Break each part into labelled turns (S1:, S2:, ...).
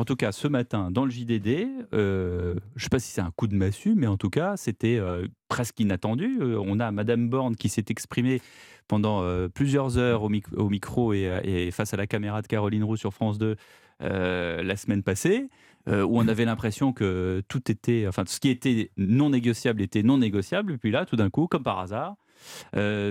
S1: En tout cas, ce matin, dans le JDD, euh, je ne sais pas si c'est un coup de massue, mais en tout cas, c'était euh, presque inattendu. Euh, on a Madame Borne qui s'est exprimée pendant plusieurs heures au, micro et, face à la caméra de Caroline Roux sur France 2 la semaine passée, où on avait l'impression que tout était, enfin, ce qui était non négociable était non négociable. Et puis là, tout d'un coup, comme par hasard,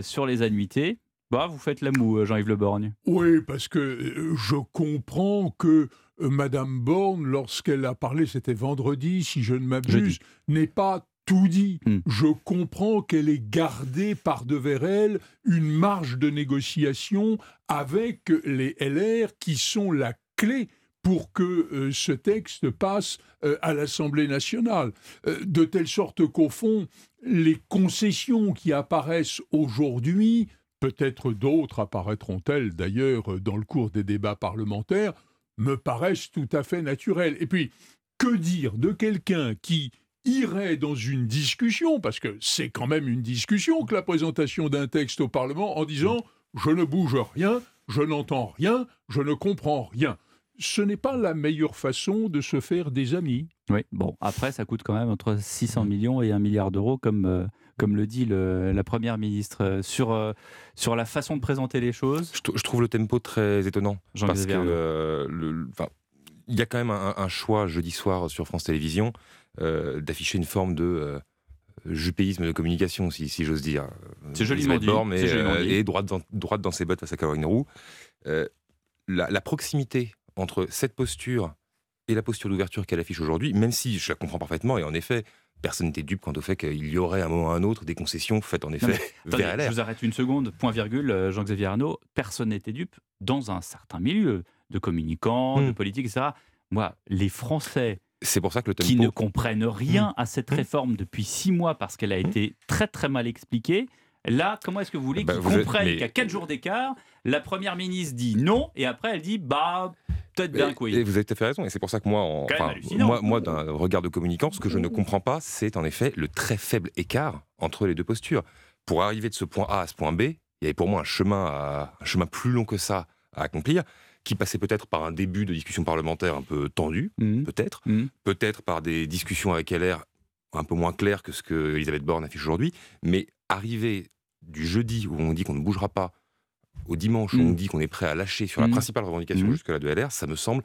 S1: sur les annuités, bah, vous faites la moue, Jean-Yves Le Borgne.
S2: Oui, parce que je comprends que Madame Borne, lorsqu'elle a parlé, c'était vendredi, si je ne m'abuse, n'est pas tout dit. Hmm. Je comprends qu'elle ait gardé par devers elle une marge de négociation avec les LR qui sont la clé pour que euh, ce texte passe euh, à l'Assemblée nationale. de telle sorte qu'au fond, les concessions qui apparaissent aujourd'hui, peut-être d'autres apparaîtront-elles d'ailleurs dans le cours des débats parlementaires, me paraissent tout à fait naturelles. Et puis, que dire de quelqu'un qui irait dans une discussion, parce que c'est quand même une discussion que la présentation d'un texte au Parlement en disant je ne bouge rien, je n'entends rien, je ne comprends rien. Ce n'est pas la meilleure façon de se faire des amis.
S1: Oui, bon, après, ça coûte quand même entre 600 millions et 1 milliard d'euros, comme, euh, comme le dit la Première ministre, euh, sur, euh, sur la façon de présenter les choses.
S3: Je, trouve le tempo très étonnant. parce que il y a quand même un, choix jeudi soir sur France Télévisions d'afficher une forme de jupéisme de communication, si, si j'ose dire.
S1: C'est joliment dit.
S3: et, droite, dans, droite dans ses bottes face à Caroline Roux. La, la, proximité entre cette posture et la posture d'ouverture qu'elle affiche aujourd'hui, même si je la comprends parfaitement, et en effet, personne n'était dupe quant au fait qu'il y aurait à un moment ou à un autre des concessions faites en effet vers
S1: Je vous arrête une seconde, point virgule, euh, Jean-Xavier Arnaud, personne n'était dupe dans un certain milieu de communicants, de hmm. politiques, etc. Moi, les Français
S3: c'est pour ça que le
S1: qui ne comprennent rien hmm. à cette hmm. réforme depuis six mois parce qu'elle a été très très mal expliquée, Là, comment est-ce que vous voulez bah, qu'ils comprennent qu'à quatre jours d'écart, la première ministre dit non et après elle dit bah peut-être bien
S3: que oui. Et vous avez tout à fait raison. Et c'est pour ça que moi, moi, moi d'un regard de communicant, ce que je ne comprends pas, c'est en effet le très faible écart entre les deux postures. Pour arriver de ce point A à ce point B, il y avait pour moi un chemin, à, un chemin plus long que ça à accomplir qui passait peut-être par un début de discussion parlementaire un peu tendu, mmh. peut-être, mmh. peut-être par des discussions avec LR un peu moins claires que ce que Elisabeth Borne affiche aujourd'hui, mais arriver du jeudi où on dit qu'on ne bougera pas au dimanche où on mm. dit qu'on est prêt à lâcher sur la mm. principale revendication mm. jusque-là de LR, ça me semble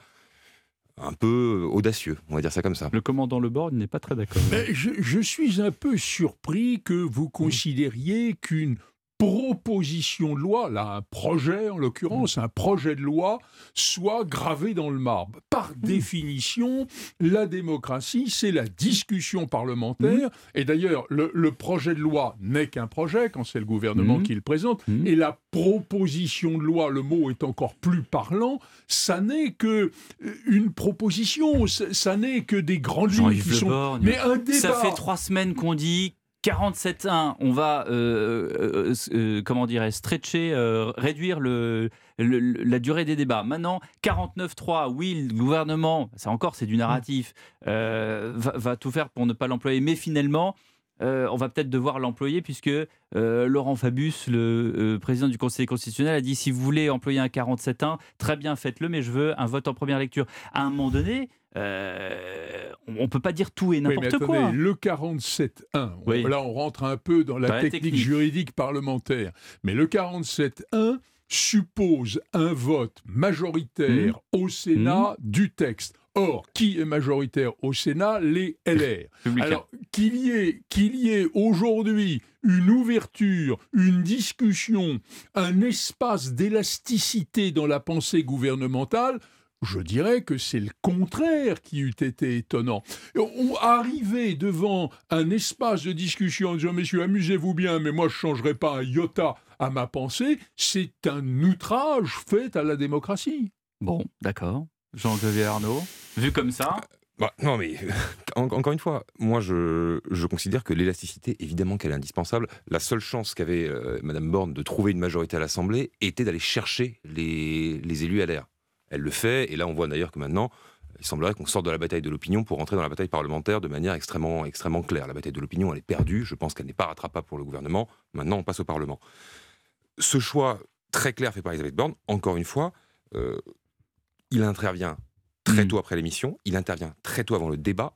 S3: un peu audacieux, on va dire ça comme ça.
S1: Le commandant Le Bord n'est pas très d'accord.
S2: Je, je, suis un peu surpris que vous considériez qu'une proposition de loi, là un projet en l'occurrence, un projet de loi, soit gravé dans le marbre. Par mmh. définition, la démocratie, c'est la discussion parlementaire, mmh. et d'ailleurs le, projet de loi n'est qu'un projet quand c'est le gouvernement mmh. qui le présente, et la proposition de loi, le mot est encore plus parlant, ça n'est que euh, une proposition, ça, n'est que des grandes lignes qui sont...
S1: Mais un débat... Ça fait trois semaines qu'on dit 47.1, on va, euh, euh, euh, comment dirais stretcher, réduire le, la durée des débats. Maintenant, 49.3, oui, le gouvernement, ça encore c'est du narratif, va, tout faire pour ne pas l'employer, mais finalement, on va peut-être devoir l'employer puisque Laurent Fabius, le président du Conseil constitutionnel, a dit si vous voulez employer un 47.1, très bien, faites-le, mais je veux un vote en première lecture. À un moment donné, euh, on ne peut pas dire tout et n'importe quoi.
S2: Le 47.1, là on rentre un peu dans la, technique, juridique parlementaire, mais le 47.1 suppose un vote majoritaire mmh. au Sénat mmh. du texte. Or, qui est majoritaire au Sénat? Les LR. Alors, qu'il y ait, qu'il y ait aujourd'hui une ouverture, une discussion, un espace d'élasticité dans la pensée gouvernementale, je dirais que c'est le contraire qui eût été étonnant. On arrivait devant un espace de discussion en disant Messieurs, amusez-vous bien, mais moi je ne changerai pas un iota à ma pensée, c'est un outrage fait à la démocratie.
S1: Bon, d'accord. Jean-Xavier Arnaud, vu comme ça
S3: bah, non, mais encore une fois, moi je, considère que l'élasticité, évidemment qu'elle est indispensable. La seule chance qu'avait euh, Madame Borne de trouver une majorité à l'Assemblée était d'aller chercher les, les élus LR elle le fait. Et là, on voit d'ailleurs que maintenant, il semblerait qu'on sorte de la bataille de l'opinion pour rentrer dans la bataille parlementaire de manière extrêmement, extrêmement claire. La bataille de l'opinion, elle est perdue. Je pense qu'elle n'est pas rattrapable pour le gouvernement. Maintenant, on passe au Parlement. Ce choix très clair fait par Elisabeth Borne, encore une fois, euh, il intervient très mm. tôt après l'émission, il intervient très tôt avant le débat.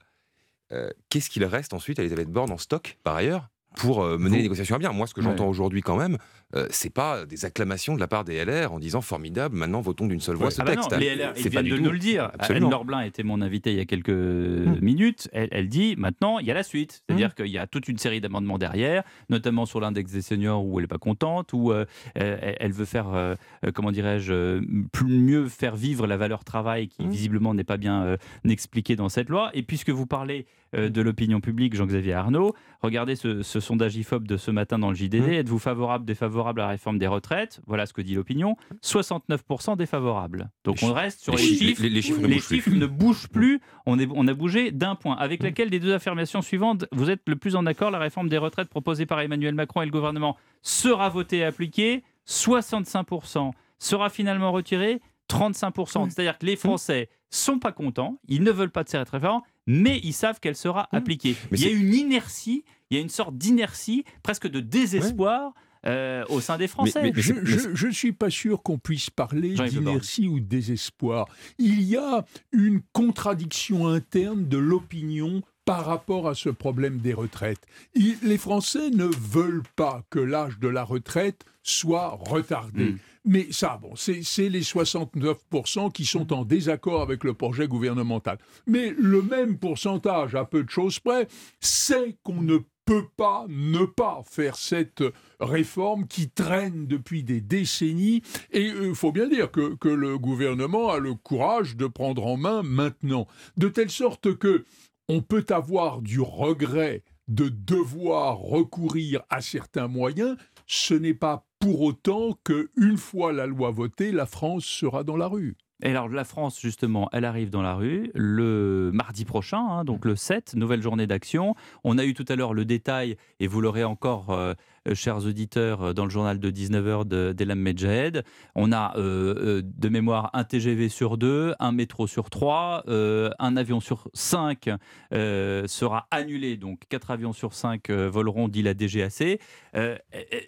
S3: Qu'est-ce qu'il reste ensuite à Elisabeth Borne en stock, par ailleurs pour euh, mener les négociations à bien. Moi, ce que j'entends aujourd'hui quand même, euh, c'est pas des acclamations de la part des LR en disant formidable, maintenant votons d'une seule voix ce
S1: ah bah
S3: texte.
S1: les LR, ils viennent de nous le dire. Absolument. Norblin était mon invité il y a quelques hmm. minutes. Elle, dit maintenant, il y a la suite. C'est-à-dire hmm. qu'il y a toute une série d'amendements derrière, notamment sur l'index des seniors où elle n'est pas contente, où euh, elle veut faire, comment dirais-je, mieux faire vivre la valeur travail qui hmm. visiblement n'est pas bien expliquée dans cette loi. Et puisque vous parlez de l'opinion publique, Jean-Xavier Arnaud, regardez ce, ce sondage IFOP de ce matin dans le JDD. Mmh. Êtes-vous favorable, défavorable à la réforme des retraites? Voilà ce que dit l'opinion. 69% défavorable. Donc on reste sur les, chiffres.
S3: Les, chiffres, ne, bougent
S1: ne, bougent plus. On, est, on a bougé d'un point. Avec mmh. laquelle des deux affirmations suivantes, vous êtes le plus en accord La réforme des retraites proposée par Emmanuel Macron et le gouvernement sera votée et appliquée. 65% sera finalement retirée. 35%. Mmh. C'est-à-dire que les Français sont pas contents, ils ne veulent pas de cette réforme, mais ils savent qu'elle sera appliquée. il y a une inertie il y a une sorte d'inertie, presque de désespoir. Euh, au sein des Français.
S2: je ne suis pas sûr qu'on puisse parler d'inertie ou de désespoir. Il y a une contradiction interne de l'opinion par rapport à ce problème des retraites. les Français ne veulent pas que l'âge de la retraite soit retardé. Hmm. Mais ça, bon, c'est les 69% qui sont en désaccord avec le projet gouvernemental. Mais le même pourcentage, à peu de choses près, c'est qu'on ne peut pas ne pas faire cette réforme qui traîne depuis des décennies. Et il euh, faut bien dire que, que le gouvernement a le courage de prendre en main maintenant. De telle sorte que on peut avoir du regret de devoir recourir à certains moyens, ce n'est pas pour autant que une fois la loi votée, la France sera dans la rue.
S1: Et alors la France, justement, elle arrive dans la rue le mardi prochain, hein, donc le 7, nouvelle journée d'action. On a eu tout à l'heure le détail, et vous l'aurez encore euh, chers auditeurs, euh, dans le journal de 19h d'Elam Medjahed. On a euh, de mémoire un TGV sur deux, un métro sur trois, un avion sur cinq sera annulé. Donc quatre avions sur cinq voleront, dit la DGAC.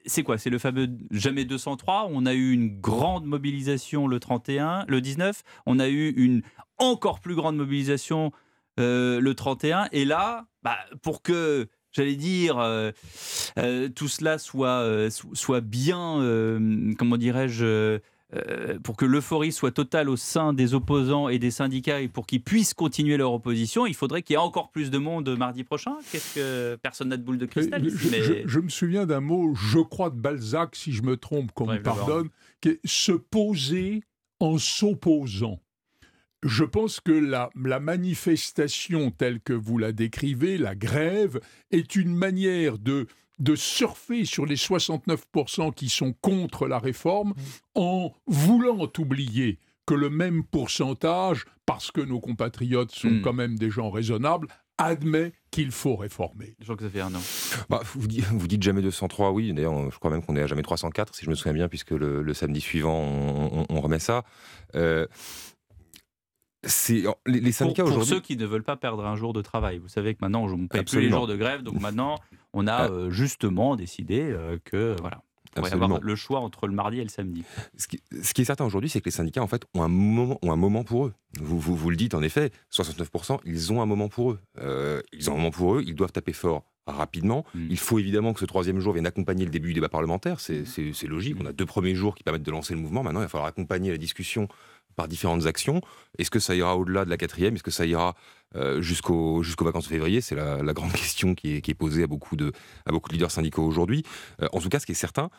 S1: c'est quoi? C'est le fameux jamais 203. On a eu une grande mobilisation le 31, le 19. On a eu une encore plus grande mobilisation le 31. Et là, bah, pour que j'allais dire, euh, euh, tout cela soit, euh, soit bien, comment dirais-je, pour que l'euphorie soit totale au sein des opposants et des syndicats et pour qu'ils puissent continuer leur opposition, il faudrait qu'il y ait encore plus de monde mardi prochain. Qu'est-ce que personne n'a de boule de cristal
S2: je, me souviens d'un mot, je crois de Balzac, si je me trompe, qu'on me pardonne, qui est se poser en s'opposant je pense que la, manifestation telle que vous la décrivez, la grève, est une manière de, de surfer sur les 69% qui sont contre la réforme en voulant oublier que le même pourcentage, parce que nos compatriotes sont hmm. quand même des gens raisonnables, admet qu'il faut réformer.
S1: Jean-Xavier Arnaud.
S3: Bah, vous, dites, vous, dites, jamais 203, oui. D'ailleurs, je crois même qu'on est à jamais 304, si je me souviens bien, puisque le, samedi suivant, on, remet ça. Euh, c'est les, syndicats
S1: aujourd'hui. Pour ceux qui ne veulent pas perdre un jour de travail, vous savez que maintenant on ne paye plus les jours de grève, donc maintenant on a ah. euh, justement décidé euh, que voilà. On va avoir le choix entre le mardi et le samedi.
S3: Ce qui, est certain aujourd'hui, c'est que les syndicats, en fait, ont un moment, ont un moment pour eux. Vous, vous, vous le dites, en effet, 69%, ils ont un moment pour eux. Euh, ils ont un moment pour eux, ils doivent taper fort rapidement. Mm. Il faut évidemment que ce troisième jour vienne accompagner le début du débat parlementaire. C'est logique. On a deux premiers jours qui permettent de lancer le mouvement. Maintenant, il va falloir accompagner la discussion par différentes actions. Est-ce que ça ira au-delà de la quatrième? Est-ce que ça ira euh, jusqu'aux vacances de février? C'est la, grande question qui est, posée à beaucoup de, à beaucoup de leaders syndicaux aujourd'hui. Euh, en tout cas, ce qui est certain,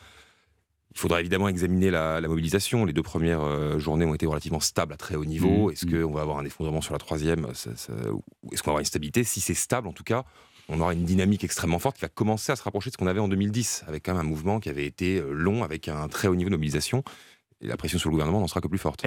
S3: il faudra évidemment examiner la, mobilisation. Les deux premières euh, journées ont été relativement stables à très haut niveau. Mmh, Est-ce mmh. qu'on va avoir un effondrement sur la troisième? Est-ce qu'on va avoir une stabilité? Si c'est stable, en tout cas, on aura une dynamique extrêmement forte qui va commencer à se rapprocher de ce qu'on avait en 2010, avec quand même un mouvement qui avait été long, avec un très haut niveau de mobilisation. Et la pression sur le gouvernement n'en sera que plus forte.